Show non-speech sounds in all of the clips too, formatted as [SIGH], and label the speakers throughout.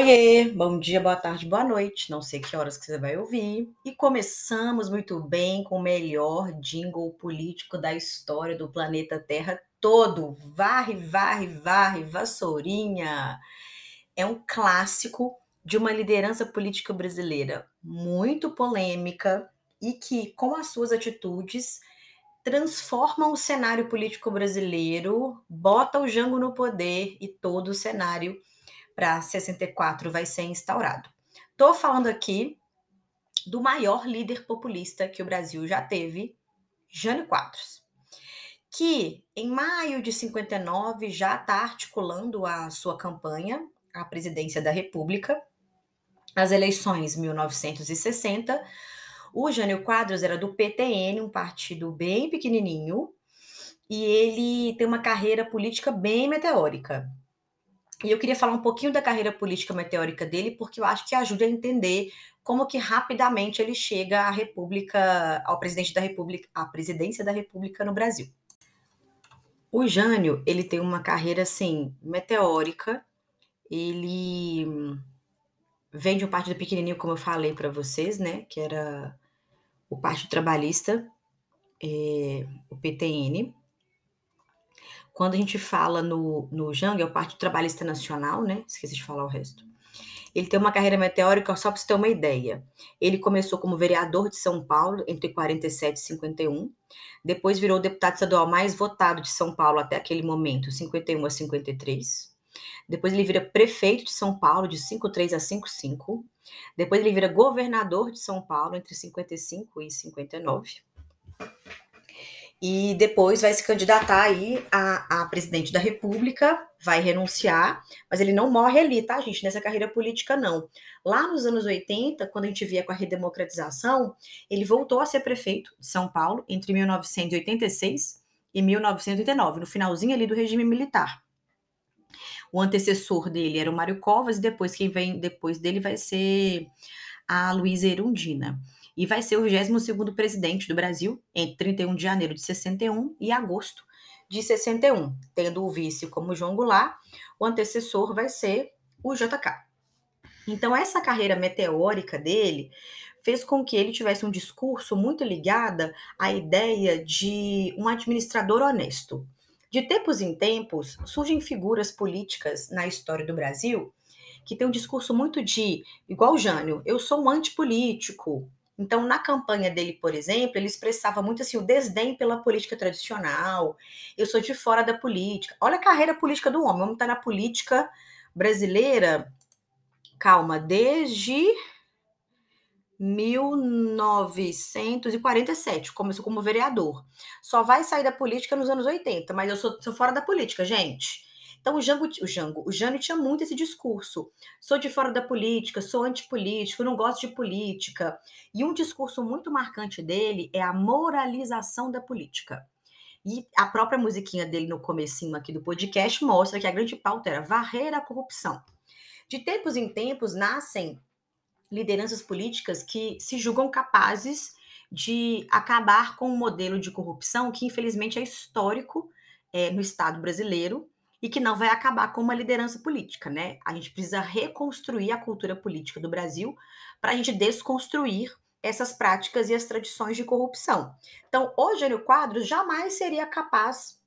Speaker 1: Oiê, bom dia, boa tarde, boa noite. Não sei que horas que você vai ouvir. E começamos muito bem com o melhor jingle político da história do planeta Terra todo. Varre, varre, varre, vassourinha. É um clássico de uma liderança política brasileira muito polêmica e que, com as suas atitudes, transforma o cenário político brasileiro, bota o Jango no poder e todo o cenário para 64 vai ser instaurado. Estou falando aqui do maior líder populista que o Brasil já teve, Jânio Quadros, que em maio de 59 já está articulando a sua campanha à presidência da República. As eleições 1960, o Jânio Quadros era do PTN, um partido bem pequenininho, e ele tem uma carreira política bem meteórica. E eu queria falar um pouquinho da carreira política meteórica dele, porque eu acho que ajuda a entender como que rapidamente ele chega à República, ao presidente da República, à presidência da República no Brasil. O Jânio, ele tem uma carreira assim meteórica. Ele vem de um partido pequenininho, como eu falei para vocês, né, que era o Partido Trabalhista, é, o PTN. Quando a gente fala no, no Jang, é o Partido Trabalhista Nacional, né? Esqueci de falar o resto. Ele tem uma carreira meteórica, só para você ter uma ideia. Ele começou como vereador de São Paulo entre 47 e 51. Depois virou deputado estadual mais votado de São Paulo até aquele momento, 51 a 53. Depois ele vira prefeito de São Paulo de 53 a 55. Depois ele vira governador de São Paulo entre 55 e 59 e depois vai se candidatar aí a, a, presidente da República, vai renunciar, mas ele não morre ali, tá, gente, nessa carreira política, não. Lá nos anos 80, quando a gente via com a redemocratização, ele voltou a ser prefeito de São Paulo entre 1986 e 1989, no finalzinho ali do regime militar. O antecessor dele era o Mário Covas, e depois quem vem depois dele vai ser a Luísa Erundina e vai ser o 22º presidente do Brasil entre 31 de janeiro de 61 e agosto de 61, tendo o vice como João Goulart, o antecessor vai ser o JK. Então essa carreira meteórica dele fez com que ele tivesse um discurso muito ligado à ideia de um administrador honesto. De tempos em tempos, surgem figuras políticas na história do Brasil que têm um discurso muito de, igual o Jânio, eu sou um antipolítico, então, na campanha dele, por exemplo, ele expressava muito assim o desdém pela política tradicional. Eu sou de fora da política. Olha a carreira política do homem. O homem está na política brasileira, calma, desde 1947, começou como vereador. Só vai sair da política nos anos 80, mas eu sou, sou fora da política, gente. Então o Jango, o Jango, o Jânio tinha muito esse discurso. Sou de fora da política, sou antipolítico, não gosto de política. E um discurso muito marcante dele é a moralização da política. E a própria musiquinha dele no comecinho aqui do podcast mostra que a grande pauta era varrer a corrupção. De tempos em tempos nascem lideranças políticas que se julgam capazes de acabar com um modelo de corrupção que infelizmente é histórico é, no Estado brasileiro e que não vai acabar com uma liderança política, né? A gente precisa reconstruir a cultura política do Brasil para a gente desconstruir essas práticas e as tradições de corrupção. Então, o Jânio Quadros jamais seria capaz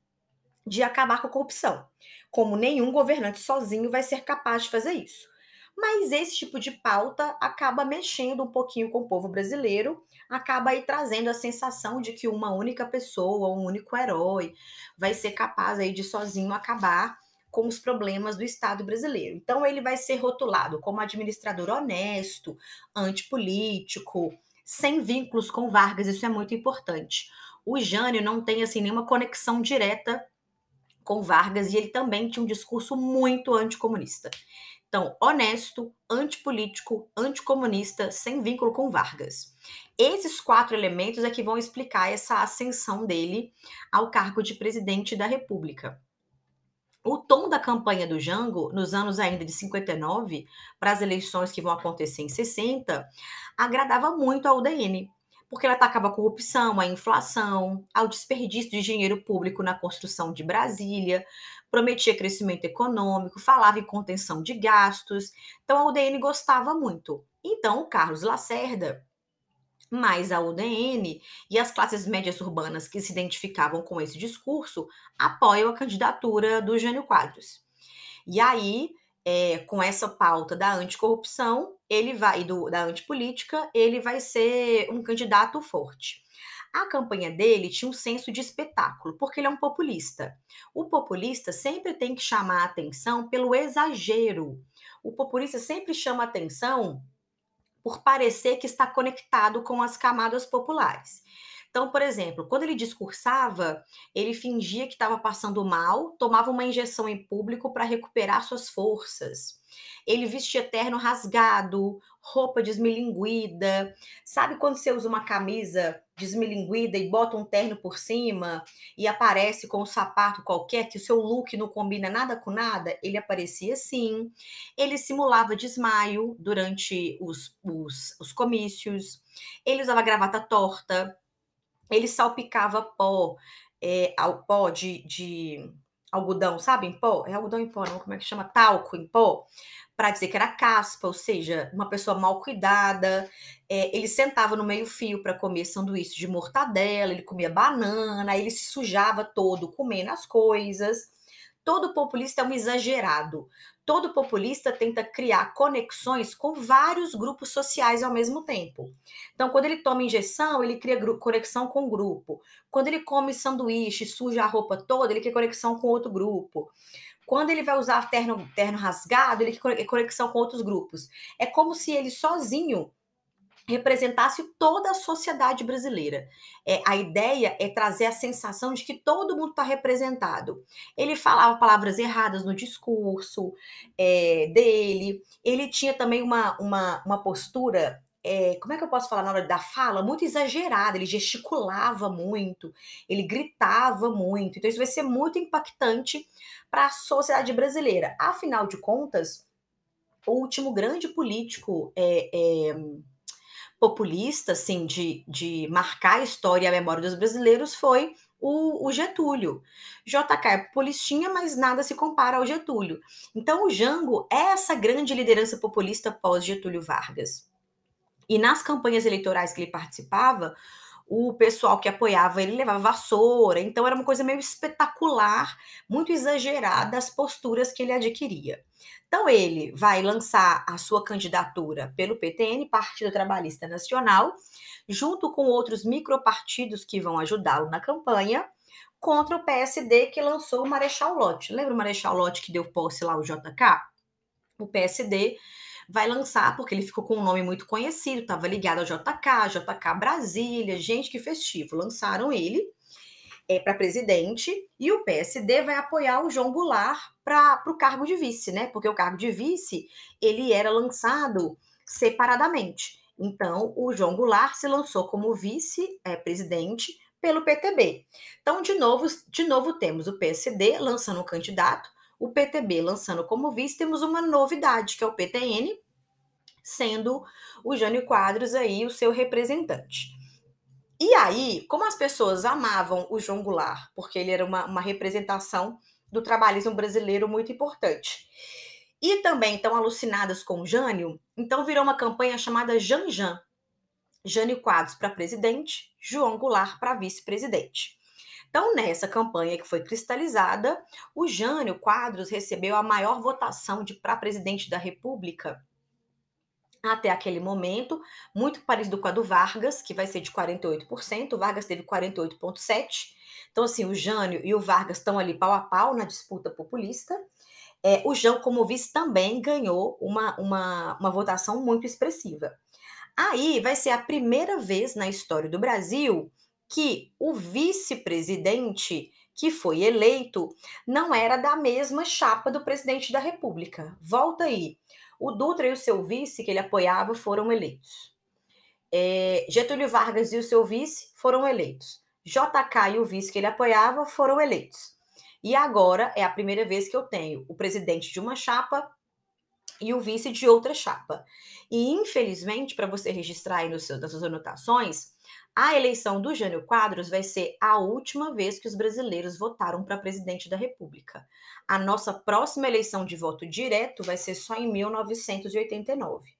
Speaker 1: de acabar com a corrupção, como nenhum governante sozinho vai ser capaz de fazer isso. Mas esse tipo de pauta acaba mexendo um pouquinho com o povo brasileiro, acaba aí trazendo a sensação de que uma única pessoa, um único herói, vai ser capaz aí de sozinho acabar com os problemas do Estado brasileiro. Então ele vai ser rotulado como administrador honesto, antipolítico, sem vínculos com Vargas, isso é muito importante. O Jânio não tem assim nenhuma conexão direta com Vargas e ele também tinha um discurso muito anticomunista. Então, honesto, antipolítico, anticomunista, sem vínculo com Vargas. Esses quatro elementos é que vão explicar essa ascensão dele ao cargo de presidente da República. O tom da campanha do Jango, nos anos ainda de 59, para as eleições que vão acontecer em 60, agradava muito ao UDN, porque ela atacava a corrupção, a inflação, ao desperdício de dinheiro público na construção de Brasília, prometia crescimento econômico, falava em contenção de gastos. Então a UDN gostava muito. Então o Carlos Lacerda mas a UDN e as classes médias urbanas que se identificavam com esse discurso apoiam a candidatura do Jânio Quadros. E aí, é, com essa pauta da anticorrupção, ele vai, do, da antipolítica, ele vai ser um candidato forte. A campanha dele tinha um senso de espetáculo, porque ele é um populista. O populista sempre tem que chamar a atenção pelo exagero. O populista sempre chama a atenção por parecer que está conectado com as camadas populares. Então, por exemplo, quando ele discursava, ele fingia que estava passando mal, tomava uma injeção em público para recuperar suas forças. Ele vestia terno rasgado, roupa desmilinguida. Sabe quando você usa uma camisa desmilinguida e bota um terno por cima e aparece com um sapato qualquer que o seu look não combina nada com nada? Ele aparecia assim. Ele simulava desmaio durante os, os, os comícios. Ele usava gravata torta. Ele salpicava pó, é, ao pó de, de algodão, sabe, em pó? É algodão em pó, não? Como é que chama? Talco em pó para dizer que era caspa, ou seja, uma pessoa mal cuidada. É, ele sentava no meio-fio para comer sanduíche de mortadela, ele comia banana, ele se sujava todo comendo as coisas. Todo populista é um exagerado. Todo populista tenta criar conexões com vários grupos sociais ao mesmo tempo. Então, quando ele toma injeção, ele cria conexão com o grupo. Quando ele come sanduíche, suja a roupa toda, ele cria conexão com outro grupo. Quando ele vai usar terno, terno rasgado, ele tem conexão com outros grupos. É como se ele sozinho representasse toda a sociedade brasileira. É, a ideia é trazer a sensação de que todo mundo está representado. Ele falava palavras erradas no discurso é, dele, ele tinha também uma, uma, uma postura é, como é que eu posso falar na hora da fala? Muito exagerada, ele gesticulava muito, ele gritava muito. Então, isso vai ser muito impactante para a sociedade brasileira. Afinal de contas, o último grande político é, é, populista, assim, de, de marcar a história e a memória dos brasileiros foi o, o, Getúlio. JK é populistinha, mas nada se compara ao Getúlio. Então, o Jango é essa grande liderança populista pós-Getúlio Vargas. E nas campanhas eleitorais que ele participava, o pessoal que apoiava ele levava vassoura, então era uma coisa meio espetacular, muito exagerada as posturas que ele adquiria. Então ele vai lançar a sua candidatura pelo PTN, Partido Trabalhista Nacional, junto com outros micropartidos que vão ajudá-lo na campanha, contra o PSD que lançou o Marechal Lott. Lembra o Marechal Lott que deu posse lá ao JK? O PSD vai lançar, porque ele ficou com um nome muito conhecido, estava ligado ao JK, JK Brasília, gente que festivo. Lançaram ele é, para presidente e o PSD vai apoiar o João Goulart para o cargo de vice, né? Porque o cargo de vice ele era lançado separadamente. Então, o João Goulart se lançou como vice-presidente é, pelo PTB. Então, de novo, de novo, temos o PSD lançando um candidato, o PTB lançando como vice, temos uma novidade, que é o PTN, sendo o Jânio Quadros aí o seu representante. E aí, como as pessoas amavam o João Goulart, porque ele era uma, uma representação do trabalhismo brasileiro muito importante, e também estão alucinadas com o Jânio, então virou uma campanha chamada Janjan. Jânio Quadros para presidente, João Goulart para vice-presidente. Então, nessa campanha que foi cristalizada, o Jânio Quadros recebeu a maior votação para presidente da República até aquele momento, muito parecido com a do Vargas, que vai ser de 48%, o Vargas teve 48,7%. Então, assim, o Jânio e o Vargas estão ali pau a pau na disputa populista. É, o João, como vice, também ganhou uma, uma, uma votação muito expressiva. Aí vai ser a primeira vez na história do Brasil que o vice-presidente que foi eleito não era da mesma chapa do presidente da República. Volta aí. O Dutra e o seu vice, que ele apoiava, foram eleitos. É, Getúlio Vargas e o seu vice foram eleitos. JK e o vice que ele apoiava foram eleitos. E agora é a primeira vez que eu tenho o presidente de uma chapa e o vice de outra chapa. E infelizmente, para você registrar aí no seu, nas suas anotações, A eleição do Jânio Quadros vai ser a última vez que os brasileiros votaram para presidente da República. A nossa próxima eleição de voto direto vai ser só em 1989.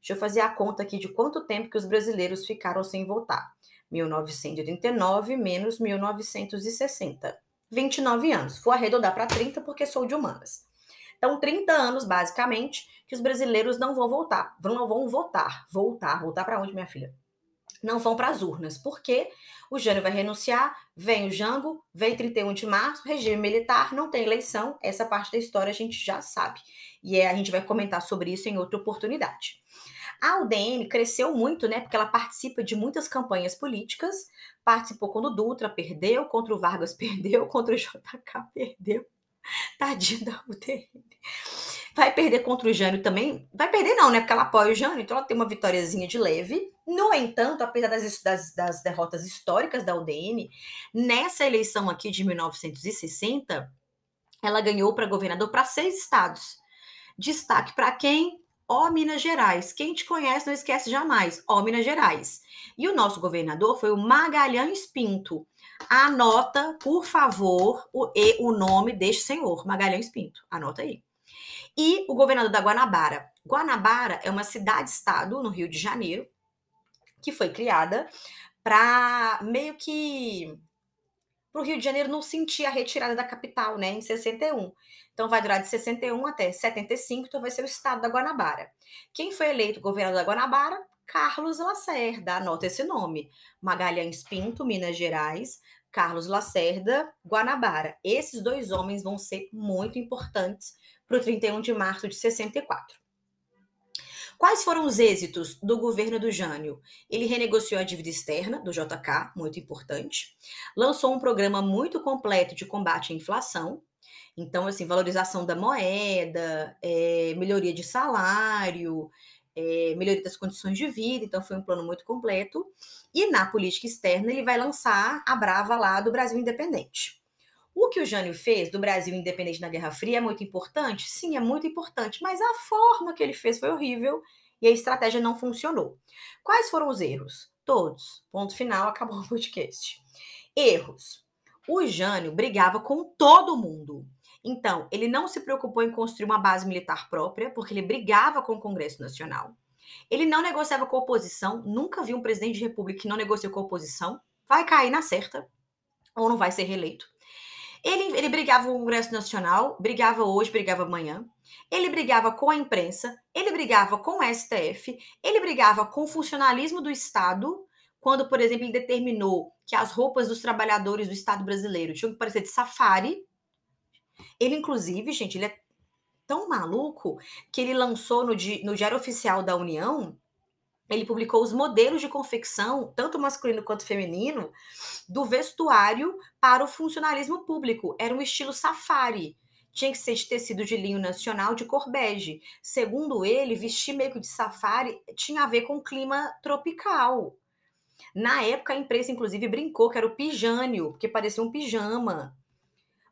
Speaker 1: Deixa eu fazer a conta aqui de quanto tempo que os brasileiros ficaram sem votar. 1989 menos 1960. 29 anos. Vou arredondar para 30 porque sou de humanas. Então, 30 anos, basicamente, que os brasileiros não vão voltar. Não vão votar. Voltar. Voltar para onde, minha filha? Não vão para as urnas, porque o Jânio vai renunciar, vem o Jango, vem 31 de março, regime militar, não tem eleição, essa parte da história a gente já sabe. E é, a gente vai comentar sobre isso em outra oportunidade. A UDN cresceu muito, né? Porque ela participa de muitas campanhas políticas. Participou quando o Dutra perdeu, contra o Vargas [LAUGHS] perdeu, contra o JK perdeu. Tadinho da UDN. Vai perder contra o Jânio também? Vai perder não, né? Porque ela apoia o Jânio, então ela tem uma vitóriazinha de leve. No entanto, apesar das, das, das derrotas históricas da UDN, nessa eleição aqui de 1960, ela ganhou para governador para seis estados. Destaque para quem? Ó Minas Gerais. Quem te conhece não esquece jamais. Ó Minas Gerais. E o nosso governador foi o Magalhães Pinto. Anota, por favor, o, o nome deste senhor, Magalhães Pinto. Anota aí e o governador da Guanabara. Guanabara é uma cidade-estado no Rio de Janeiro que foi criada para meio que para o Rio de Janeiro não sentir a retirada da capital, né, em 61. Então vai durar de 61 até 75, então vai ser o estado da Guanabara. Quem foi eleito governador da Guanabara? Carlos Lacerda, anota esse nome. Magalhães Pinto, Minas Gerais, Carlos Lacerda, Guanabara. Esses dois homens vão ser muito importantes para o 31 de março de 64. Quais foram os êxitos do governo do Jânio? Ele renegociou a dívida externa do JK, muito importante, lançou um programa muito completo de combate à inflação, então, assim, valorização da moeda, é, melhoria de salário, é, melhoria das condições de vida, então foi um plano muito completo. E na política externa, ele vai lançar a brava lá do Brasil Independente. O que o Jânio fez do Brasil independente na Guerra Fria é muito importante? Sim, é muito importante, mas a forma que ele fez foi horrível e a estratégia não funcionou. Quais foram os erros? Todos. Ponto final, acabou o podcast. Erros. O Jânio brigava com todo mundo. Então, ele não se preocupou em construir uma base militar própria, porque ele brigava com o Congresso Nacional. Ele não negociava com a oposição, nunca vi um presidente de república que não negociou com a oposição. Vai cair na certa, ou não vai ser reeleito. Ele, ele brigava com o Congresso Nacional, brigava hoje, brigava amanhã. Ele brigava com a imprensa, ele brigava com o STF, ele brigava com o funcionalismo do Estado, quando, por exemplo, ele determinou que as roupas dos trabalhadores do Estado brasileiro tinham que parecer de safari. Ele, inclusive, gente, ele é tão maluco que ele lançou no, no Diário Oficial da União ele publicou os modelos de confecção, tanto masculino quanto feminino, do vestuário para o funcionalismo público. Era um estilo safari. Tinha que ser de tecido de linho nacional de cor bege. Segundo ele, vestir meio que de safari tinha a ver com o clima tropical. Na época, a imprensa, inclusive, brincou que era o pijânio, porque parecia um pijama.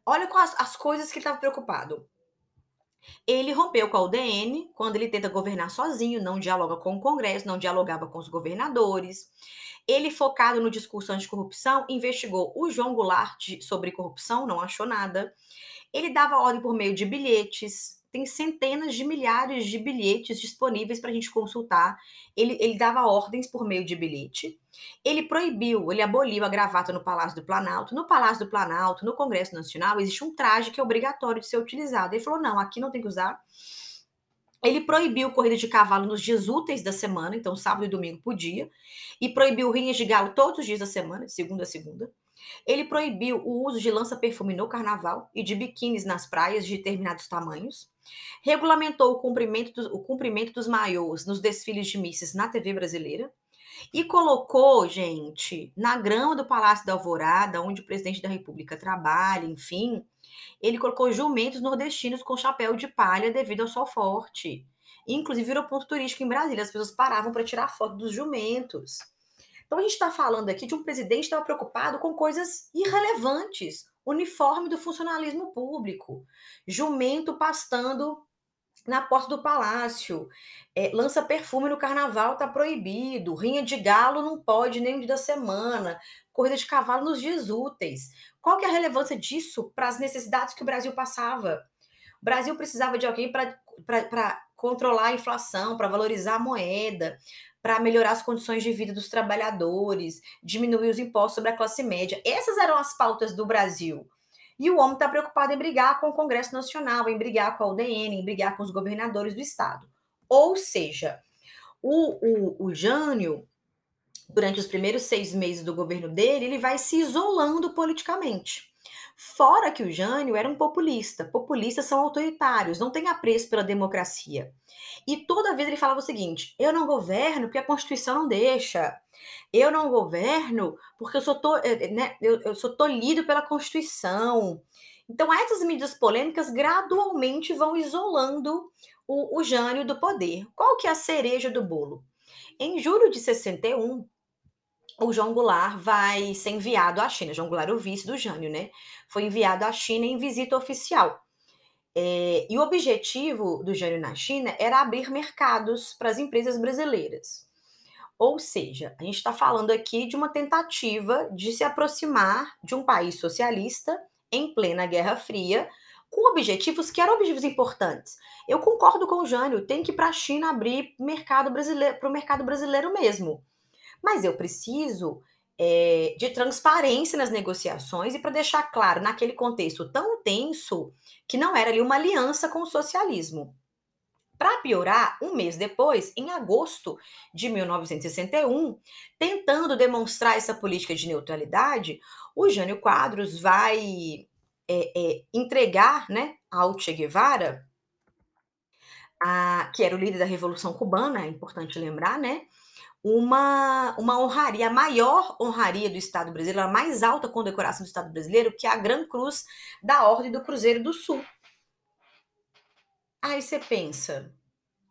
Speaker 1: Olha com as, as coisas que ele estava preocupado. Ele rompeu com a UDN quando ele tenta governar sozinho, não dialoga com o Congresso, não dialogava com os governadores. Ele, focado no discurso anticorrupção, investigou o João Goulart sobre corrupção, não achou nada. Ele dava ordem por meio de bilhetes, tem centenas de milhares de bilhetes disponíveis para a gente consultar. Ele, ele dava ordens por meio de bilhete. Ele proibiu, ele aboliu a gravata no Palácio do Planalto. No Palácio do Planalto, no Congresso Nacional, existe um traje que é obrigatório de ser utilizado. Ele falou: não, aqui não tem que usar. Ele proibiu corrida de cavalo nos dias úteis da semana, então sábado e domingo podia, e proibiu rinhas de galo todos os dias da semana, segunda a segunda. Ele proibiu o uso de lança-perfume no carnaval e de biquínis nas praias de determinados tamanhos. Regulamentou o cumprimento, do, o cumprimento dos maiôs nos desfiles de misses na TV brasileira. E colocou, gente, na grama do Palácio da Alvorada, onde o presidente da República trabalha, enfim, ele colocou jumentos nordestinos com chapéu de palha devido ao sol forte. Inclusive virou ponto turístico em Brasília, as pessoas paravam para tirar foto dos jumentos. Então a gente está falando aqui de um presidente que estava preocupado com coisas irrelevantes, uniforme do funcionalismo público, jumento pastando na porta do palácio, é, lança perfume no carnaval tá proibido, rinha de galo não pode nem um dia da semana, corrida de cavalo nos dias úteis. Qual que é a relevância disso para as necessidades que o Brasil passava? O Brasil precisava de alguém para controlar a inflação, para valorizar a moeda, para melhorar as condições de vida dos trabalhadores, diminuir os impostos sobre a classe média. Essas eram as pautas do Brasil. E o homem está preocupado em brigar com o Congresso Nacional, em brigar com a UDN, em brigar com os governadores do Estado. Ou seja, o, o, o Jânio, durante os primeiros seis meses do governo dele, ele vai se isolando politicamente. Fora que o Jânio era um populista. Populistas são autoritários, não têm apreço pela democracia. E toda vez ele falava o seguinte: eu não governo porque a Constituição não deixa. Eu não governo porque eu sou, to, eh, eh, né, eu, eu sou tolhido pela Constituição. Então, essas medidas polêmicas gradualmente vão isolando o, o Jânio do poder. Qual que é a cereja do bolo? Em julho de 61, o João Goulart vai ser enviado à China. João Goulart, o vice do Jânio, né? Foi enviado à China em visita oficial. É, e o objetivo do Jânio na China era abrir mercados para as empresas brasileiras. Ou seja, a gente está falando aqui de uma tentativa de se aproximar de um país socialista em plena Guerra Fria, com objetivos que eram objetivos importantes. Eu concordo com o Jânio, tem que ir para a China abrir mercado brasileiro para o mercado brasileiro mesmo. Mas eu preciso é, de transparência nas negociações e para deixar claro, naquele contexto tão tenso, que não era ali uma aliança com o socialismo. Para piorar, um mês depois, em agosto de 1961, tentando demonstrar essa política de neutralidade, o Jânio Quadros vai é, é, entregar né, ao Che Guevara, a, que era o líder da Revolução Cubana, é importante lembrar, né? Uma, uma honraria, a maior honraria do Estado brasileiro, a mais alta condecoração do Estado brasileiro, que é a Gran Cruz da Ordem do Cruzeiro do Sul. Aí você pensa,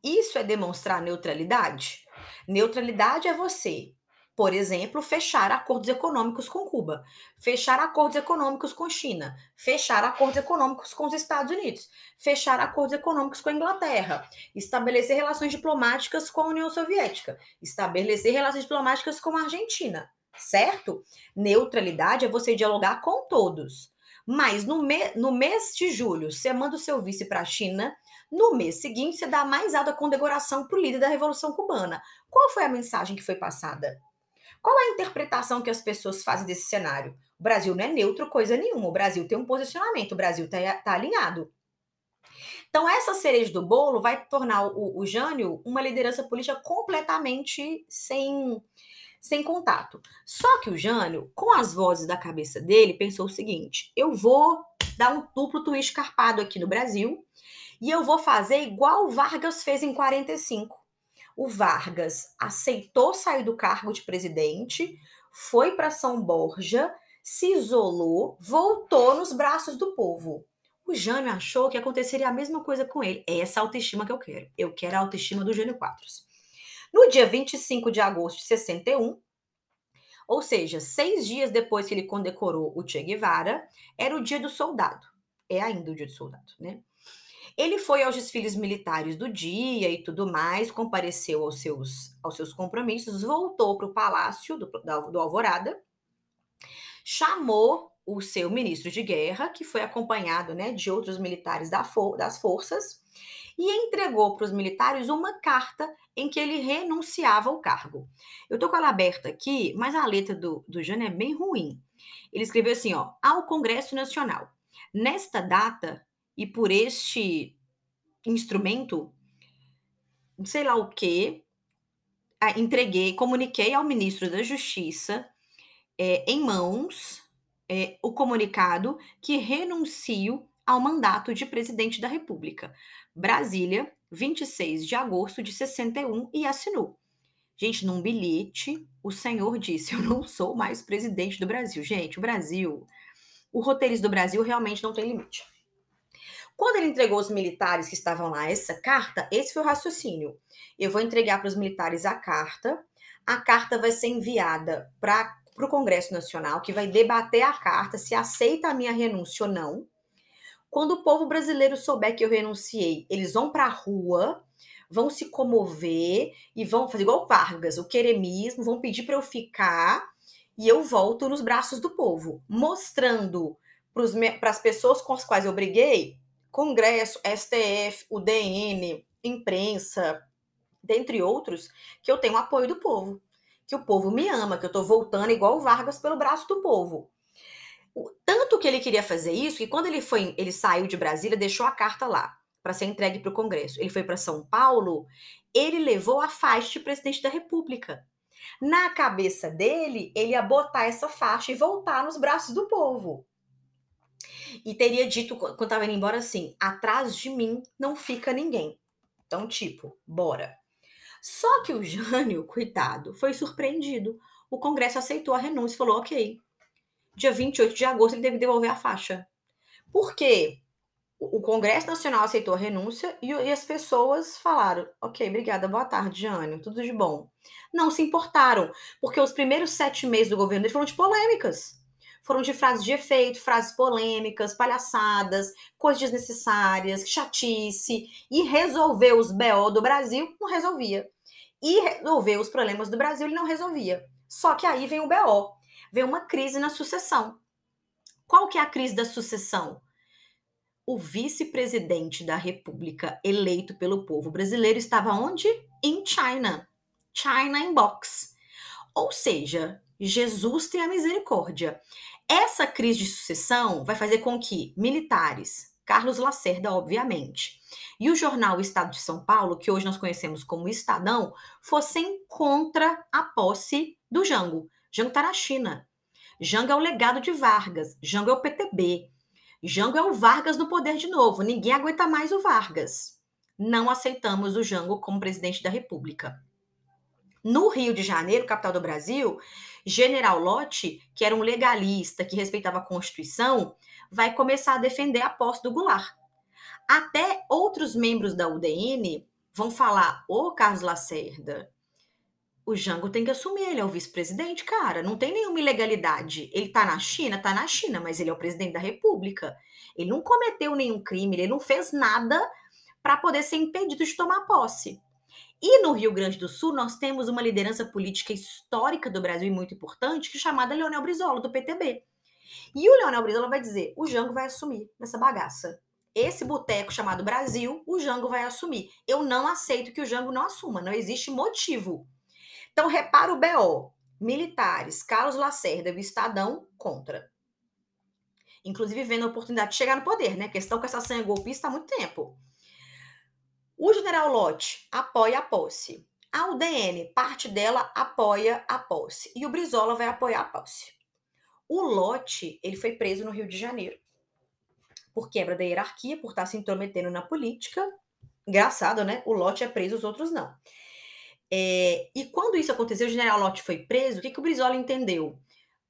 Speaker 1: isso é demonstrar neutralidade? Neutralidade é você por exemplo, fechar acordos econômicos com Cuba, fechar acordos econômicos com China, fechar acordos econômicos com os Estados Unidos, fechar acordos econômicos com a Inglaterra, estabelecer relações diplomáticas com a União Soviética, estabelecer relações diplomáticas com a Argentina, certo? Neutralidade é você dialogar com todos. Mas no, me no mês de julho, você manda o seu vice para a China, no mês seguinte, você dá mais alta condecoração para o líder da Revolução Cubana. Qual foi a mensagem que foi passada? Qual a interpretação que as pessoas fazem desse cenário? O Brasil não é neutro coisa nenhuma. O Brasil tem um posicionamento, o Brasil está tá alinhado. Então, essa cereja do bolo vai tornar o, o Jânio uma liderança política completamente sem, sem contato. Só que o Jânio, com as vozes da cabeça dele, pensou o seguinte: eu vou dar um duplo twist carpado aqui no Brasil e eu vou fazer igual o Vargas fez em 45 o Vargas aceitou sair do cargo de presidente, foi para São Borja, se isolou, voltou nos braços do povo. O Jânio achou que aconteceria a mesma coisa com ele. É essa autoestima que eu quero. Eu quero a autoestima do Jânio Quadros. No dia 25 de agosto de 61, ou seja, seis dias depois que ele condecorou o Che Guevara, era o dia do soldado. É ainda o dia do soldado, né? Ele foi aos desfiles militares do dia e tudo mais, compareceu aos seus, aos seus compromissos, voltou para o palácio do, do Alvorada, chamou o seu ministro de guerra, que foi acompanhado né, de outros militares da for das forças, e entregou para os militares uma carta em que ele renunciava ao cargo. Eu estou com ela aberta aqui, mas a letra do, do Jânio é bem ruim. Ele escreveu assim, ó, ao Congresso Nacional. Nesta data, e por este instrumento, sei lá o que, entreguei, comuniquei ao ministro da Justiça é, em mãos é, o comunicado que renuncio ao mandato de presidente da República. Brasília, 26 de agosto de 61, e assinou. Gente, num bilhete, o senhor disse: Eu não sou mais presidente do Brasil. Gente, o Brasil, o roteirista do Brasil realmente não tem limite. Quando ele entregou os militares que estavam lá essa carta, esse foi o raciocínio. Eu vou entregar para os militares a carta, a carta vai ser enviada para o Congresso Nacional, que vai debater a carta, se aceita a minha renúncia ou não. Quando o povo brasileiro souber que eu renunciei, eles vão para a rua, vão se comover e vão fazer igual Vargas, o queremismo, vão pedir para eu ficar e eu volto nos braços do povo, mostrando para as pessoas com as quais eu briguei, Congresso, STF, UDN, imprensa, dentre outros, que eu tenho apoio do povo, que o povo me ama, que eu estou voltando igual o Vargas pelo braço do povo. Tanto que ele queria fazer isso, que quando ele foi, ele saiu de Brasília, deixou a carta lá para ser entregue para o Congresso. Ele foi para São Paulo, ele levou a faixa de presidente da República. Na cabeça dele, ele ia botar essa faixa e voltar nos braços do povo. E teria dito, quando estava indo embora, assim: atrás de mim não fica ninguém. Então, tipo, bora. Só que o Jânio, [LAUGHS] coitado, foi surpreendido. O Congresso aceitou a renúncia e falou: ok. Dia 28 de agosto ele teve que devolver a faixa. Por quê? O Congresso Nacional aceitou a renúncia e, as pessoas falaram: ok, obrigada, boa tarde, Jânio, tudo de bom. Não se importaram, porque os primeiros sete meses do governo dele foram de polêmicas. Foram de frases de efeito, frases polêmicas, palhaçadas, coisas desnecessárias, chatice. E resolver os BO do Brasil, não resolvia. E resolver os problemas do Brasil, ele não resolvia. Só que aí vem o BO, vem uma crise na sucessão. Qual que é a crise da sucessão? o vice-presidente da República eleito pelo povo brasileiro estava onde? Em China. China in box. Ou seja, Jesus tem a misericórdia. Essa crise de sucessão vai fazer com que militares, Carlos Lacerda, obviamente, e o jornal Estado de São Paulo, que hoje nós conhecemos como Estadão, fossem contra a posse do Jango. Jango está na China. Jango é o legado de Vargas. Jango é o PTB. Jango é o Vargas do poder de novo. Ninguém aguenta mais o Vargas. Não aceitamos o Jango como presidente da República. No Rio de Janeiro, capital do Brasil, General Lott, que era um legalista que respeitava a Constituição, vai começar a defender a posse do Goulart. Até outros membros da UDN vão falar: Ô Carlos Lacerda, o Jango tem que assumir, ele é o vice-presidente, cara, não tem nenhuma ilegalidade. Ele tá na China, tá na China, mas ele é o presidente da República. Ele não cometeu nenhum crime, ele não fez nada para poder ser impedido de tomar posse. E no Rio Grande do Sul, nós temos uma liderança política histórica do Brasil e muito importante, é chamada Leonel Brizola, do PTB. E o Leonel Brizola vai dizer: o Jango vai assumir nessa bagaça. Esse boteco chamado Brasil, o Jango vai assumir. Eu não aceito que o Jango não assuma, não existe motivo então, repara o BO. Militares, Carlos Lacerda e o Estadão contra. Inclusive vendo a oportunidade de chegar no poder, né? Questão com essa senha golpista há muito tempo. O general Lott apoia a posse. A UDN, parte dela, apoia a posse. E o Brizola vai apoiar a posse. O Lott, ele foi preso no Rio de Janeiro. Por quebra da hierarquia, por estar se intrometendo na política. Engraçado, né? O Lott é preso, os outros não. É, e quando isso aconteceu, o general Lott foi preso, o que, que o Brizola entendeu?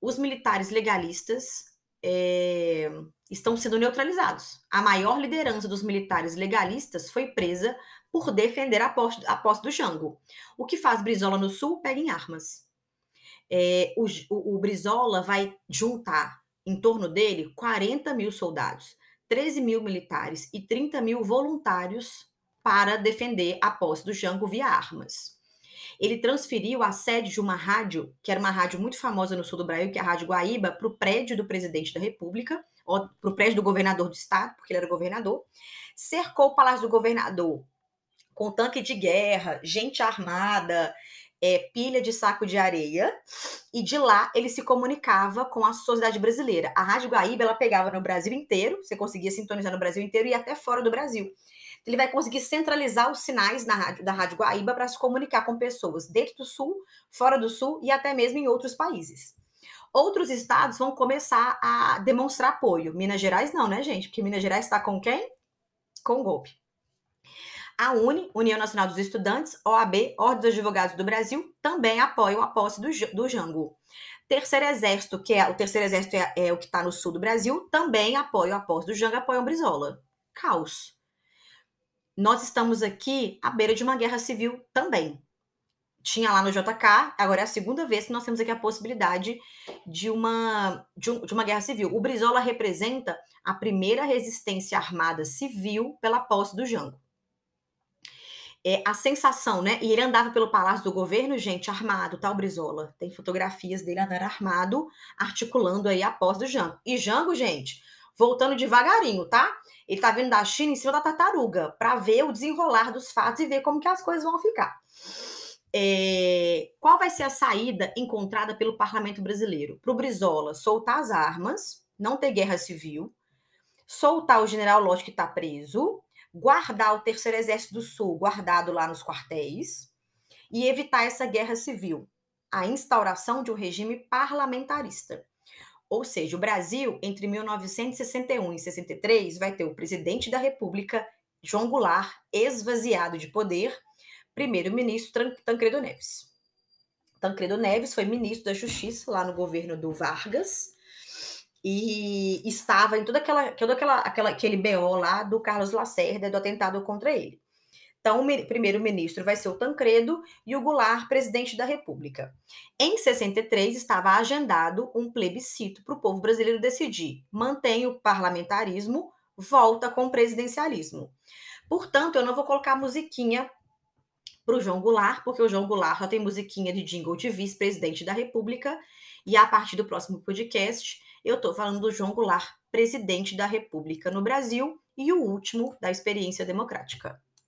Speaker 1: Os militares legalistas é, estão sendo neutralizados. A maior liderança dos militares legalistas foi presa por defender a posse, a posse do Jango. O que faz Brizola no Sul? Pega em armas. É, o, o, o Brizola vai juntar em torno dele 40 mil soldados, 13 mil militares e 30 mil voluntários para defender a posse do Jango via armas ele transferiu a sede de uma rádio, que era uma rádio muito famosa no sul do Brasil, que é a Rádio Guaíba, para o prédio do presidente da República, para o prédio do governador do estado, porque ele era governador, cercou o palácio do governador com tanque de guerra, gente armada, é, pilha de saco de areia, e de lá ele se comunicava com a sociedade brasileira. A Rádio Guaíba ela pegava no Brasil inteiro, você conseguia sintonizar no Brasil inteiro e até fora do Brasil ele vai conseguir centralizar os sinais na rádio, da Rádio Guaíba para se comunicar com pessoas dentro do Sul, fora do Sul e até mesmo em outros países. Outros estados vão começar a demonstrar apoio. Minas Gerais não, né, gente? Porque Minas Gerais está com quem? Com o golpe. A UNE, União Nacional dos Estudantes, OAB, Ordem dos Advogados do Brasil, também apoiam a posse do, do Jango. Terceiro Exército, que é o Terceiro Exército é, é o que está no sul do Brasil, também apoia a posse do Jango, apoiam Brizola. Caos nós estamos aqui à beira de uma guerra civil também. Tinha lá no JK, agora é a segunda vez que nós temos aqui a possibilidade de uma, de, um, de uma guerra civil. O Brizola representa a primeira resistência armada civil pela posse do Jango. É, a sensação, né? E ele andava pelo palácio do governo, gente, armado, tá? O Brizola. Tem fotografias dele andando armado, articulando aí a posse do Jango. E Jango, gente, voltando devagarinho, tá? Ele tá vindo da China em cima da tartaruga para ver o desenrolar dos fatos e ver como que as coisas vão ficar. É, qual vai ser a saída encontrada pelo parlamento brasileiro? Para o Brizola soltar as armas, não ter guerra civil, soltar o general Lodge que está preso, guardar o Terceiro Exército do Sul guardado lá nos quartéis e evitar essa guerra civil, a instauração de um regime parlamentarista. Ou seja, o Brasil, entre 1961 e 63, vai ter o presidente da República, João Goulart, esvaziado de poder, primeiro-ministro Tancredo Neves. Tancredo Neves foi ministro da Justiça lá no governo do Vargas e estava em toda aquela, toda aquela, aquela aquele BO lá do Carlos Lacerda do atentado contra ele. Então, o primeiro-ministro vai ser o Tancredo e o Goulart, presidente da República. Em 63, estava agendado um plebiscito para o povo brasileiro decidir: mantém o parlamentarismo, volta com o presidencialismo. Portanto, eu não vou colocar musiquinha para o João Goulart, porque o João Goulart só tem musiquinha de jingle de vice-presidente da República, e a partir do próximo podcast eu estou falando do João Goulart, presidente da República no Brasil e o último da experiência democrática.